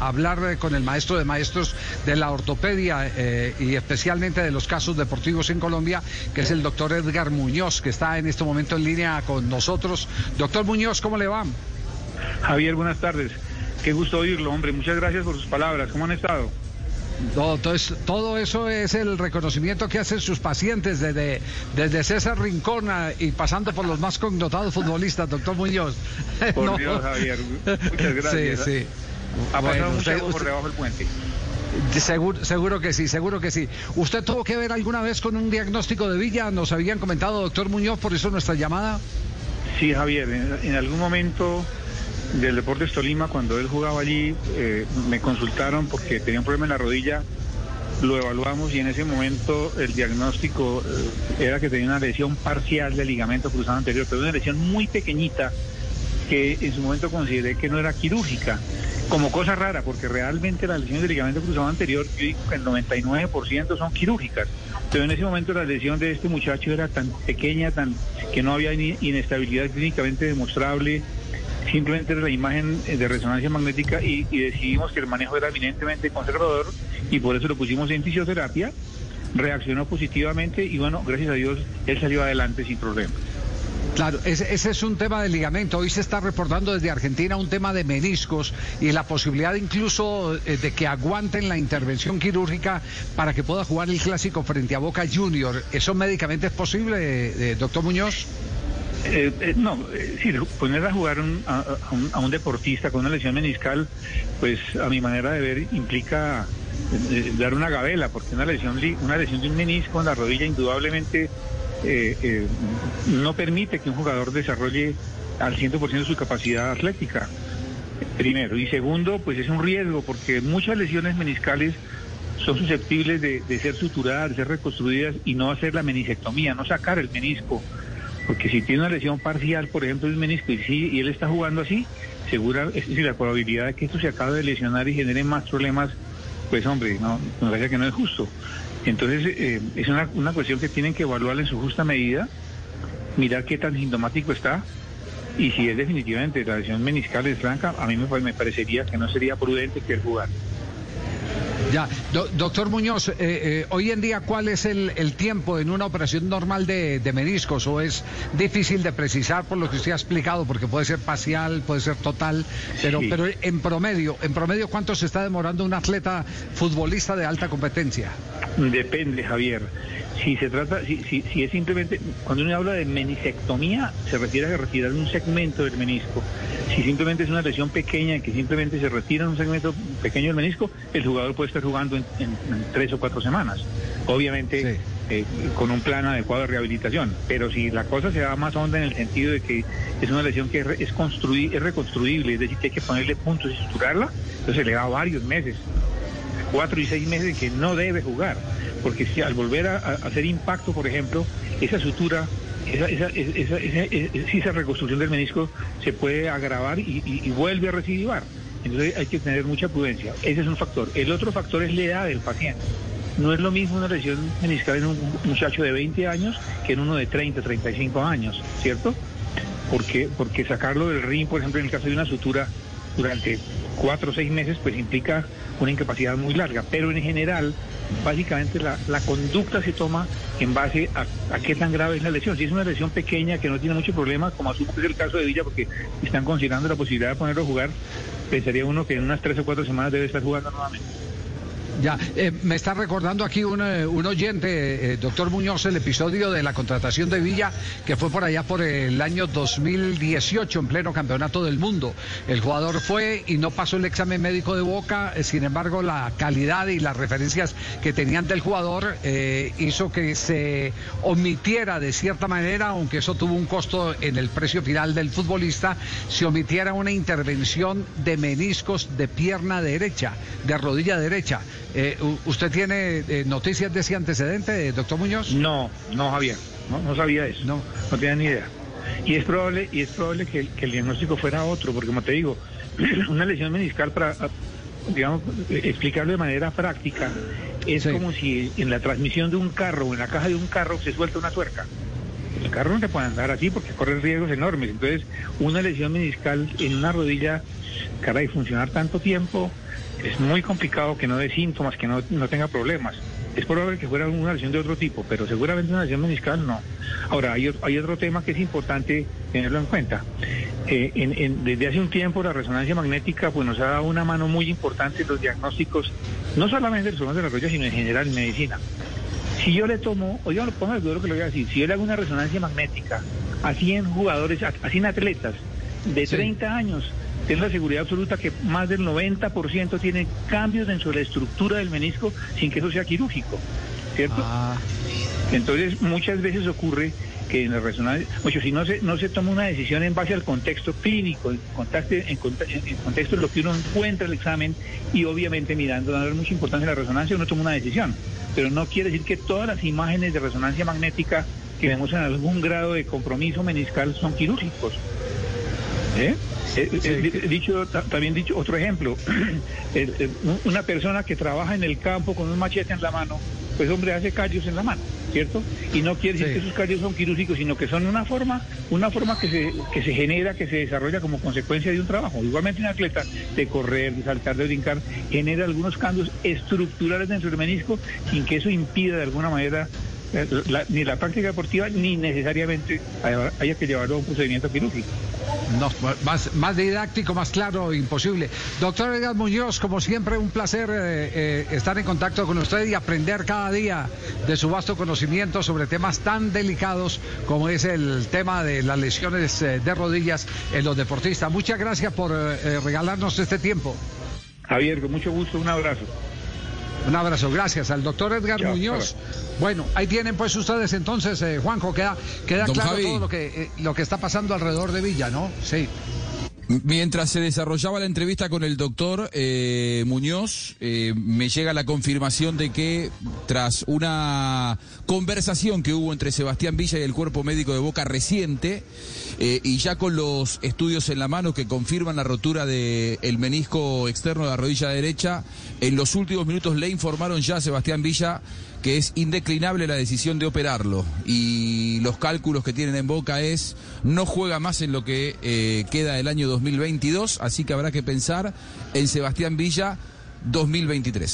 hablar con el maestro de maestros de la ortopedia eh, y especialmente de los casos deportivos en Colombia, que es el doctor Edgar Muñoz, que está en este momento en línea con nosotros. Doctor Muñoz, ¿cómo le va? Javier, buenas tardes. Qué gusto oírlo, hombre. Muchas gracias por sus palabras. ¿Cómo han estado? Todo, eso es el reconocimiento que hacen sus pacientes desde, desde César Rincona y pasando por los más connotados futbolistas, doctor Muñoz. Por Dios, Javier. Muchas gracias. Sí, sí. Ha pasado mucho por debajo del puente. Seguro, seguro que sí, seguro que sí. ¿Usted tuvo que ver alguna vez con un diagnóstico de Villa? Nos habían comentado, doctor Muñoz, por eso nuestra llamada. Sí, Javier, en algún momento del Deportes Tolima, cuando él jugaba allí, eh, me consultaron porque tenía un problema en la rodilla, lo evaluamos y en ese momento el diagnóstico eh, era que tenía una lesión parcial del ligamento cruzado anterior, pero una lesión muy pequeñita que en su momento consideré que no era quirúrgica, como cosa rara, porque realmente las lesiones del ligamento cruzado anterior, yo digo que el 99% son quirúrgicas, pero en ese momento la lesión de este muchacho era tan pequeña, tan que no había inestabilidad clínicamente demostrable, simplemente la imagen de resonancia magnética y, decidimos que el manejo era eminentemente conservador y por eso lo pusimos en fisioterapia, reaccionó positivamente y bueno, gracias a Dios él salió adelante sin problema. Claro, ese, es un tema de ligamento. Hoy se está reportando desde Argentina un tema de meniscos y la posibilidad incluso eh, de que aguanten la intervención quirúrgica para que pueda jugar el clásico frente a Boca Junior. ¿Eso médicamente es posible, eh, doctor Muñoz? Eh, eh, no, eh, poner a jugar a, un, deportista con una lesión meniscal, pues a mi manera de ver implica dar una gabela, porque una lesión, una lesión de un menisco en la rodilla indudablemente no permite que un jugador desarrolle al 100% su capacidad atlética, primero. Y segundo, pues es un riesgo, porque muchas lesiones meniscales son susceptibles de, de ser suturadas, de ser reconstruidas y no hacer la menisectomía, no sacar el menisco porque si tiene una lesión parcial, por ejemplo, el menisco, y, y él está jugando así, segura es decir, la probabilidad de que esto se acabe de lesionar y genere más problemas, pues hombre, no, me parece que no es justo. Entonces, eh, es una, una cuestión que tienen que evaluar en su justa medida, mirar qué tan sintomático está, y si es definitivamente la lesión meniscal es franca, a mí me, me parecería que no sería prudente que él jugara. Ya, doctor Muñoz, eh, eh, hoy en día, ¿cuál es el, tiempo en una operación normal de, meniscos? ¿O es difícil de precisar por lo que usted ha explicado? Porque puede ser parcial, puede ser total, pero, pero en promedio, en promedio, ¿cuánto se está demorando un atleta futbolista de alta competencia? Depende, Javier. Si se trata, si, si, si, es simplemente, cuando uno habla de menisectomía, se refiere a retirar un segmento del menisco. Si simplemente es una lesión pequeña, que simplemente se retira un segmento pequeño del menisco, el jugador puede estar jugando en, tres o cuatro semanas. Obviamente, eh, con un plan adecuado de rehabilitación. Pero si la cosa se da más honda en el sentido de que es una lesión que es, es, es reconstruible, es decir, que hay que ponerle puntos y estructurarla, entonces le da varios meses, cuatro y seis meses que no debe jugar porque si al volver a, hacer impacto, por ejemplo, esa sutura, esa, esa, reconstrucción del menisco se puede agravar y, vuelve a recidivar. Entonces hay que tener mucha prudencia. Ese es un factor. El otro factor es la edad del paciente. No es lo mismo una lesión meniscal en un muchacho de 20 años que en uno de 30, 35 años, ¿cierto? Porque, porque sacarlo del ring, por ejemplo, en el caso de una sutura durante cuatro o seis meses, pues implica una incapacidad muy larga. Pero en general, básicamente la, conducta se toma en base a, qué tan grave es la lesión. Si es una lesión pequeña que no tiene mucho problema, como asumo es el caso de Villa, porque están considerando la posibilidad de ponerlo a jugar, pensaría uno que en unas tres o cuatro semanas debe estar jugando nuevamente. Ya, eh, me está recordando aquí un, eh, oyente, eh, doctor Muñoz, el episodio de la contratación de Villa, que fue por allá por el año 2018, en pleno campeonato del mundo. El jugador fue y no pasó el examen médico de boca, sin embargo, la calidad y las referencias que tenían del jugador hizo que se omitiera de cierta manera, aunque eso tuvo un costo en el precio final del futbolista, se omitiera una intervención de meniscos de pierna derecha, de rodilla derecha. Eh, ¿Usted tiene eh, noticias de ese antecedente, doctor Muñoz? No, no, Javier, no, no sabía eso, no, no tenía ni idea. Y es probable, y es probable que, el diagnóstico fuera otro, porque como te digo, una lesión meniscal para, digamos, explicarlo de manera práctica, es como si en la transmisión de un carro o en la caja de un carro se suelta una tuerca. El carro no se puede andar así porque corre riesgos enormes. Entonces, una lesión meniscal en una rodilla, caray, funcionar tanto tiempo, es muy complicado que no dé síntomas, que no, no tenga problemas. Es probable que fuera una lesión de otro tipo, pero seguramente una lesión meniscal no. Ahora, hay, hay otro tema que es importante tenerlo en cuenta. Eh, en, desde hace un tiempo la resonancia magnética pues, nos ha dado una mano muy importante en los diagnósticos, no solamente de los problemas de la rodilla, sino en general en medicina. Si yo le tomo, oiga, ponga el duro que lo voy a decir, si yo le hago una resonancia magnética a 100 jugadores, a 100 atletas de 30 años, tengo la seguridad absoluta que más del 90% tienen cambios de la estructura del menisco sin que eso sea quirúrgico, ¿cierto? Ah. Entonces, muchas veces ocurre que en la resonancia, mucho si no se, no se toma una decisión en base al contexto clínico, en, contexto, en, contexto de lo que uno encuentra en el examen y obviamente mirando, dando mucha importancia a la resonancia, uno toma una decisión. Pero no quiere decir que todas las imágenes de resonancia magnética que vemos en algún grado de compromiso meniscal son quirúrgicos. ¿Eh? Eh, eh, dicho, también dicho otro ejemplo, una persona que trabaja en el campo con un machete en la mano, pues hombre hace callos en la mano, ¿cierto? Y no quiere decir que esos callos son quirúrgicos, sino que son una forma, una forma que se, que se genera, que se desarrolla como consecuencia de un trabajo. Igualmente un atleta de correr, de saltar, de brincar, genera algunos cambios estructurales dentro del menisco sin que eso impida de alguna manera ni la práctica deportiva ni necesariamente haya que llevarlo a un procedimiento quirúrgico. No, más, más didáctico, más claro, imposible. Doctor Edgar Muñoz, como siempre, un placer eh, eh, estar en contacto con usted y aprender cada día de su vasto conocimiento sobre temas tan delicados como es el tema de las lesiones eh, de rodillas en los deportistas. Muchas gracias por regalarnos este tiempo. Javier, con mucho gusto, un abrazo. Un abrazo, gracias al doctor Edgar Muñoz. Bueno, ahí tienen pues ustedes entonces, eh, Juanjo, queda, queda claro todo lo que, eh, lo que está pasando alrededor de Villa, ¿no? Sí. Mientras se desarrollaba la entrevista con el doctor eh, Muñoz, eh, me llega la confirmación de que tras una conversación que hubo entre Sebastián Villa y el cuerpo médico de Boca reciente, eh, y ya con los estudios en la mano que confirman la rotura del menisco externo de la rodilla derecha, en los últimos minutos le informaron ya a Sebastián Villa que es indeclinable la decisión de operarlo y los cálculos que tienen en boca es no juega más en lo que eh, queda del año 2022, así que habrá que pensar en Sebastián Villa 2023.